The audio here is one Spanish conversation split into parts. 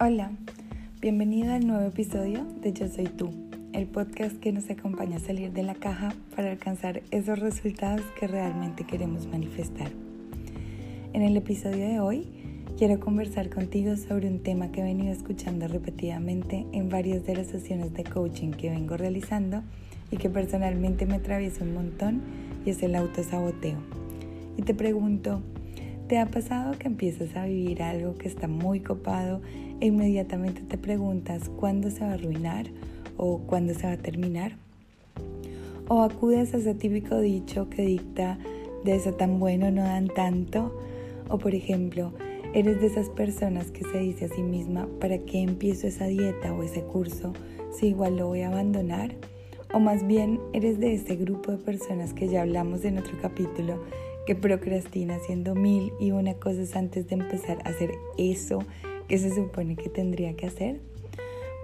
Hola, bienvenido al nuevo episodio de Yo Soy Tú, el podcast que nos acompaña a salir de la caja para alcanzar esos resultados que realmente queremos manifestar. En el episodio de hoy quiero conversar contigo sobre un tema que he venido escuchando repetidamente en varias de las sesiones de coaching que vengo realizando y que personalmente me atraviesa un montón y es el autosaboteo. Y te pregunto, ¿Te ha pasado que empiezas a vivir algo que está muy copado inmediatamente te preguntas cuándo se va a arruinar o cuándo se va a terminar? ¿O acudes a ese típico dicho que dicta de eso tan bueno no dan tanto? O por ejemplo, eres de esas personas que se dice a sí misma, ¿para qué empiezo esa dieta o ese curso si igual lo voy a abandonar? O más bien eres de ese grupo de personas que ya hablamos en otro capítulo que procrastina haciendo mil y una cosas antes de empezar a hacer eso que se supone que tendría que hacer?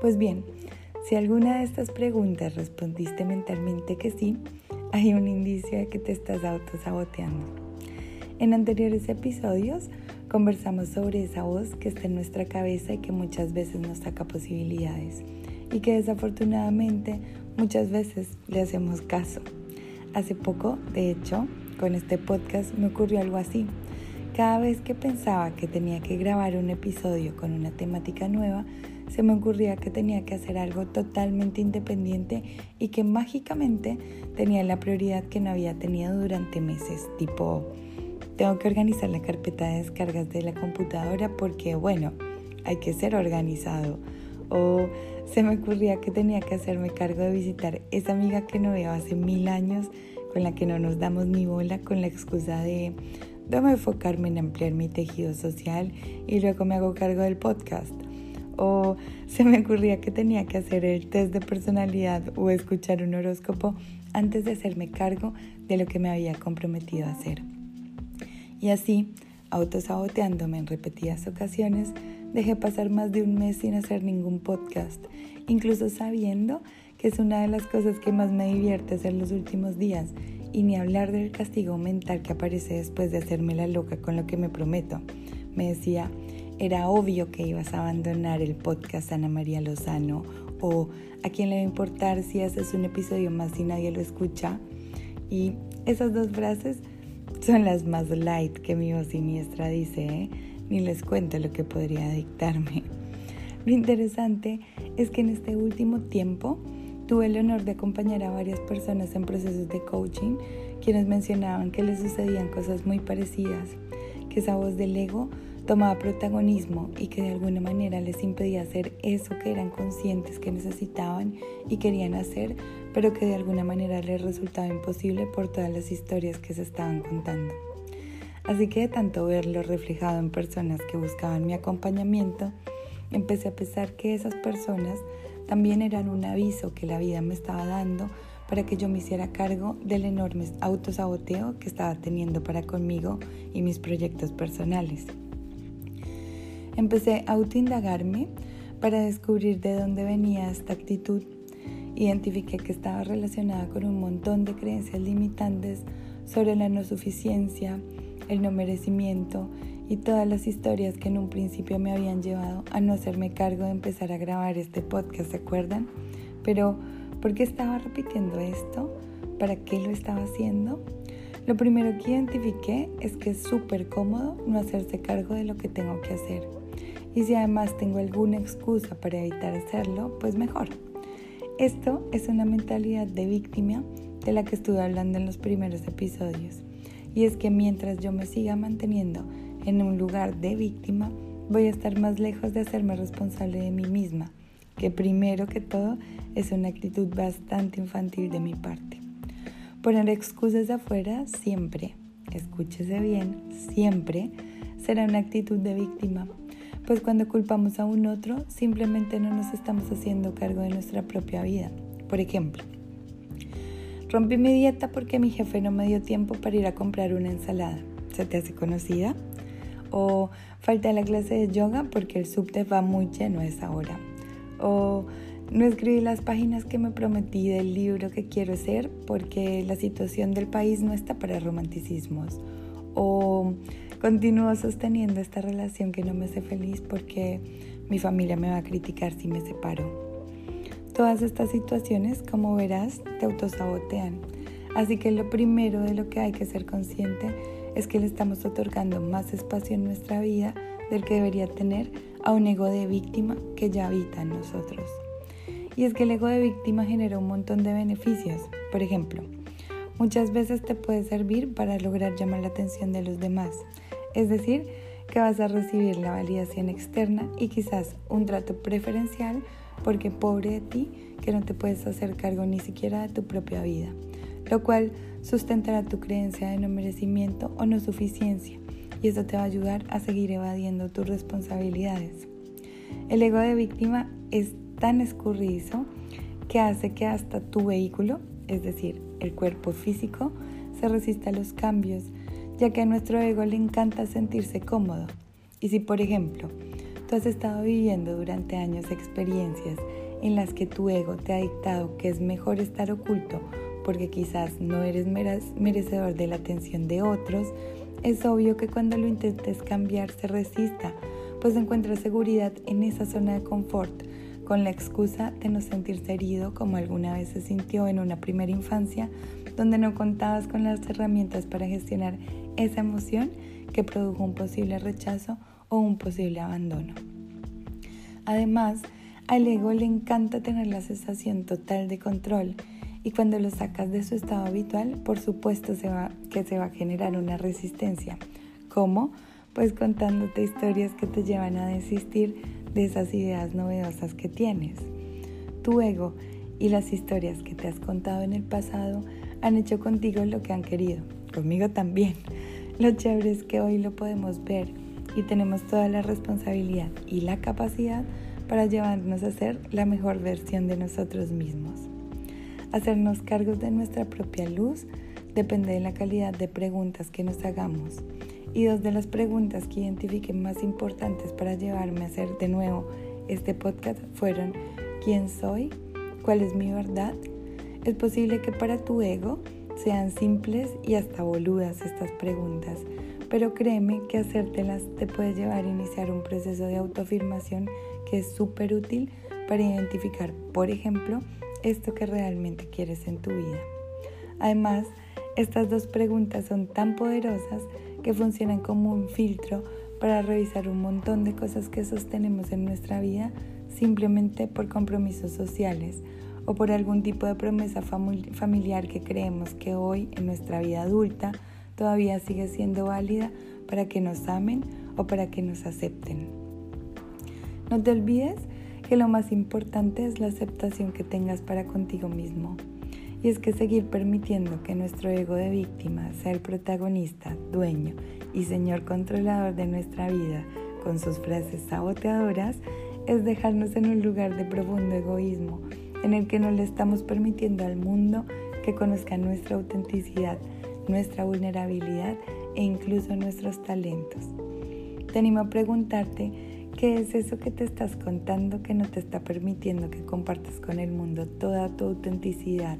Pues bien, si alguna de estas preguntas respondiste mentalmente que sí, hay un indicio de que te estás autosaboteando. En anteriores episodios conversamos sobre esa voz que está en nuestra cabeza y que muchas veces nos saca posibilidades y que desafortunadamente muchas veces le hacemos caso. Hace poco, de hecho, con este podcast me ocurrió algo así. Cada vez que pensaba que tenía que grabar un episodio con una temática nueva, se me ocurría que tenía que hacer algo totalmente independiente y que mágicamente tenía la prioridad que no había tenido durante meses, tipo, tengo que organizar la carpeta de descargas de la computadora porque, bueno, hay que ser organizado. O se me ocurría que tenía que hacerme cargo de visitar esa amiga que no veo hace mil años con la que no nos damos ni bola con la excusa de debo enfocarme en ampliar mi tejido social y luego me hago cargo del podcast. O se me ocurría que tenía que hacer el test de personalidad o escuchar un horóscopo antes de hacerme cargo de lo que me había comprometido a hacer. Y así, autosaboteándome en repetidas ocasiones, dejé pasar más de un mes sin hacer ningún podcast, incluso sabiendo que es una de las cosas que más me divierte hacer los últimos días, y ni hablar del castigo mental que aparece después de hacerme la loca con lo que me prometo. Me decía, era obvio que ibas a abandonar el podcast Ana María Lozano o a quién le va a importar si haces un episodio más y nadie lo escucha. Y esas dos frases son las más light que mi voz siniestra dice, ¿eh? ni les cuento lo que podría dictarme. Lo interesante es que en este último tiempo Tuve el honor de acompañar a varias personas en procesos de coaching, quienes mencionaban que les sucedían cosas muy parecidas, que esa voz del ego tomaba protagonismo y que de alguna manera les impedía hacer eso que eran conscientes que necesitaban y querían hacer, pero que de alguna manera les resultaba imposible por todas las historias que se estaban contando. Así que de tanto verlo reflejado en personas que buscaban mi acompañamiento, empecé a pensar que esas personas también eran un aviso que la vida me estaba dando para que yo me hiciera cargo del enorme autosaboteo que estaba teniendo para conmigo y mis proyectos personales. Empecé a autoindagarme para descubrir de dónde venía esta actitud. Identifiqué que estaba relacionada con un montón de creencias limitantes sobre la no suficiencia, el no merecimiento y todas las historias que en un principio me habían llevado a no hacerme cargo de empezar a grabar este podcast, ¿se acuerdan? Pero, ¿por qué estaba repitiendo esto? ¿Para qué lo estaba haciendo? Lo primero que identifiqué es que es súper cómodo no hacerse cargo de lo que tengo que hacer. Y si además tengo alguna excusa para evitar hacerlo, pues mejor. Esto es una mentalidad de víctima de la que estuve hablando en los primeros episodios. Y es que mientras yo me siga manteniendo en un lugar de víctima, voy a estar más lejos de hacerme responsable de mí misma, que primero que todo es una actitud bastante infantil de mi parte. Poner excusas afuera siempre, escúchese bien, siempre será una actitud de víctima, pues cuando culpamos a un otro simplemente no nos estamos haciendo cargo de nuestra propia vida. Por ejemplo, rompí mi dieta porque mi jefe no me dio tiempo para ir a comprar una ensalada. ¿Se te hace conocida? O falta la clase de yoga porque el subte va muy lleno a esa hora, o no escribí las páginas que me prometí del libro que quiero hacer porque la situación del país no está para romanticismos, o continúo sosteniendo esta relación que no me hace feliz porque mi familia me va a criticar si me separo. Todas estas situaciones, como verás, te autosabotean. Así que lo primero de lo que hay que ser consciente es que le estamos otorgando más espacio en nuestra vida del que debería tener a un ego de víctima que ya habita en nosotros. Y es que el ego de víctima genera un montón de beneficios. Por ejemplo, muchas veces te puede servir para lograr llamar la atención de los demás. Es decir, que vas a recibir la validación externa y quizás un trato preferencial porque pobre de ti que no te puedes hacer cargo ni siquiera de tu propia vida, lo cual sustentará tu creencia de no merecimiento o no suficiencia y eso te va a ayudar a seguir evadiendo tus responsabilidades. El ego de víctima es tan escurridizo que hace que hasta tu vehículo, es decir, el cuerpo físico, se resista a los cambios, ya que a nuestro ego le encanta sentirse cómodo. Y si, por ejemplo, tú has estado viviendo durante años experiencias en las que tu ego te ha dictado que es mejor estar oculto porque quizás no eres merecedor de la atención de otros, es obvio que cuando lo intentes cambiar se resista, pues encuentra seguridad en esa zona de confort, con la excusa de no sentirse herido como alguna vez se sintió en una primera infancia, donde no contabas con las herramientas para gestionar esa emoción que produjo un posible rechazo o un posible abandono. Además, al ego le encanta tener la sensación total de control y cuando lo sacas de su estado habitual, por supuesto se va, que se va a generar una resistencia. ¿Cómo? Pues contándote historias que te llevan a desistir de esas ideas novedosas que tienes. Tu ego y las historias que te has contado en el pasado han hecho contigo lo que han querido, conmigo también. Lo chévere es que hoy lo podemos ver y tenemos toda la responsabilidad y la capacidad para llevarnos a ser la mejor versión de nosotros mismos. Hacernos cargos de nuestra propia luz depende de la calidad de preguntas que nos hagamos y dos de las preguntas que identifiqué más importantes para llevarme a hacer de nuevo este podcast fueron ¿quién soy? ¿Cuál es mi verdad? Es posible que para tu ego sean simples y hasta boludas estas preguntas, pero créeme que hacértelas te puede llevar a iniciar un proceso de autoafirmación que es súper útil para identificar, por ejemplo, esto que realmente quieres en tu vida. Además, estas dos preguntas son tan poderosas que funcionan como un filtro para revisar un montón de cosas que sostenemos en nuestra vida simplemente por compromisos sociales o por algún tipo de promesa familiar que creemos que hoy en nuestra vida adulta todavía sigue siendo válida para que nos amen o para que nos acepten. No te olvides que lo más importante es la aceptación que tengas para contigo mismo. Y es que seguir permitiendo que nuestro ego de víctima sea el protagonista, dueño y señor controlador de nuestra vida con sus frases saboteadoras es dejarnos en un lugar de profundo egoísmo en el que no le estamos permitiendo al mundo que conozca nuestra autenticidad, nuestra vulnerabilidad e incluso nuestros talentos. Te animo a preguntarte qué es eso que te estás contando que no te está permitiendo que compartas con el mundo toda tu autenticidad,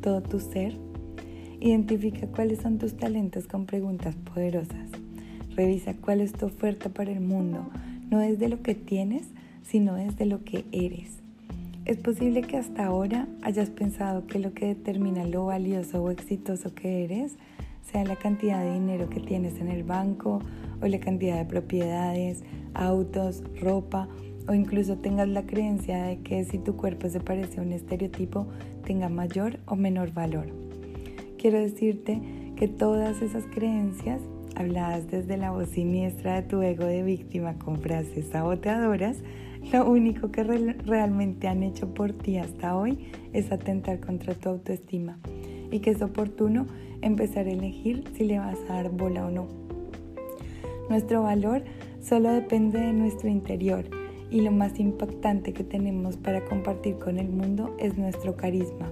todo tu ser? Identifica cuáles son tus talentos con preguntas poderosas. Revisa cuál es tu oferta para el mundo, no es de lo que tienes, sino es de lo que eres. Es posible que hasta ahora hayas pensado que lo que determina lo valioso o exitoso que eres sea la cantidad de dinero que tienes en el banco o la cantidad de propiedades, autos, ropa o incluso tengas la creencia de que si tu cuerpo se parece a un estereotipo tenga mayor o menor valor. Quiero decirte que todas esas creencias, habladas desde la voz siniestra de tu ego de víctima con frases saboteadoras, lo único que realmente han hecho por ti hasta hoy es atentar contra tu autoestima y que es oportuno empezar a elegir si le vas a dar bola o no. Nuestro valor solo depende de nuestro interior y lo más impactante que tenemos para compartir con el mundo es nuestro carisma,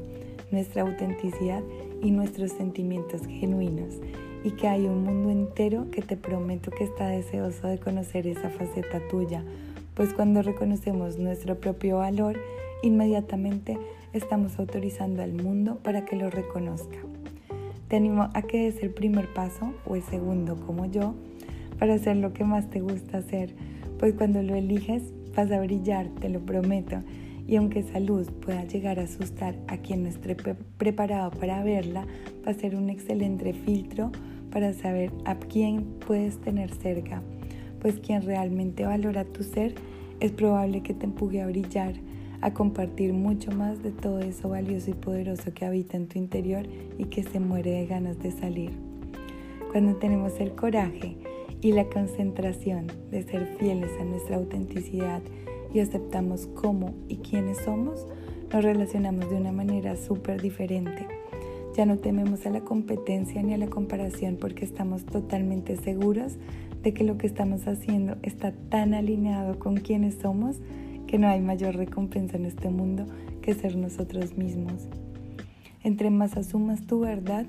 nuestra autenticidad y nuestros sentimientos genuinos y que hay un mundo entero que te prometo que está deseoso de conocer esa faceta tuya, pues cuando reconocemos nuestro propio valor, inmediatamente estamos autorizando al mundo para que lo reconozca. Te animo a que des el primer paso o el segundo como yo para hacer lo que más te gusta hacer, pues cuando lo eliges vas a brillar, te lo prometo. Y aunque esa luz pueda llegar a asustar a quien no esté preparado para verla, va a ser un excelente filtro para saber a quién puedes tener cerca, pues quien realmente valora tu ser es probable que te empuje a brillar, a compartir mucho más de todo eso valioso y poderoso que habita en tu interior y que se muere de ganas de salir. Cuando tenemos el coraje y la concentración de ser fieles a nuestra autenticidad y aceptamos cómo y quiénes somos, nos relacionamos de una manera súper diferente. Ya no tememos a la competencia ni a la comparación porque estamos totalmente seguros de que lo que estamos haciendo está tan alineado con quienes somos que no hay mayor recompensa en este mundo que ser nosotros mismos. Entre más asumas tu verdad,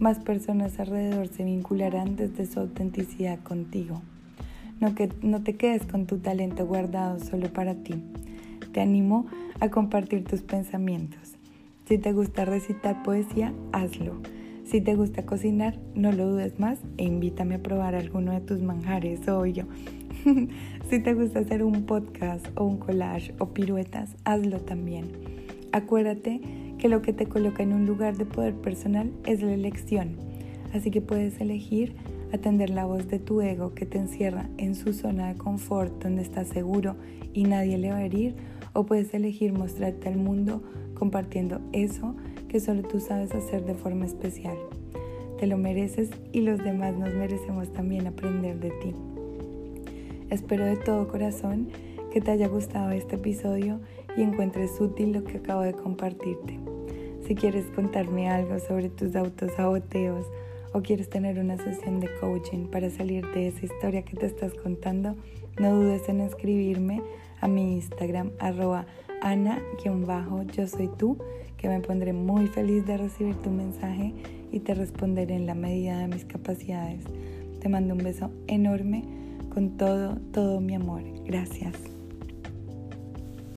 más personas alrededor se vincularán desde su autenticidad contigo. No, que, no te quedes con tu talento guardado solo para ti. Te animo a compartir tus pensamientos. Si te gusta recitar poesía, hazlo. Si te gusta cocinar, no lo dudes más e invítame a probar alguno de tus manjares, yo. si te gusta hacer un podcast o un collage o piruetas, hazlo también. Acuérdate que lo que te coloca en un lugar de poder personal es la elección, así que puedes elegir atender la voz de tu ego que te encierra en su zona de confort donde estás seguro y nadie le va a herir, o puedes elegir mostrarte al mundo compartiendo eso que solo tú sabes hacer de forma especial. Te lo mereces y los demás nos merecemos también aprender de ti. Espero de todo corazón que te haya gustado este episodio y encuentres útil lo que acabo de compartirte. Si quieres contarme algo sobre tus autosaboteos o quieres tener una sesión de coaching para salir de esa historia que te estás contando, no dudes en escribirme a mi Instagram arroba ana-yo soy tú, que me pondré muy feliz de recibir tu mensaje y te responderé en la medida de mis capacidades. Te mando un beso enorme con todo, todo mi amor. Gracias.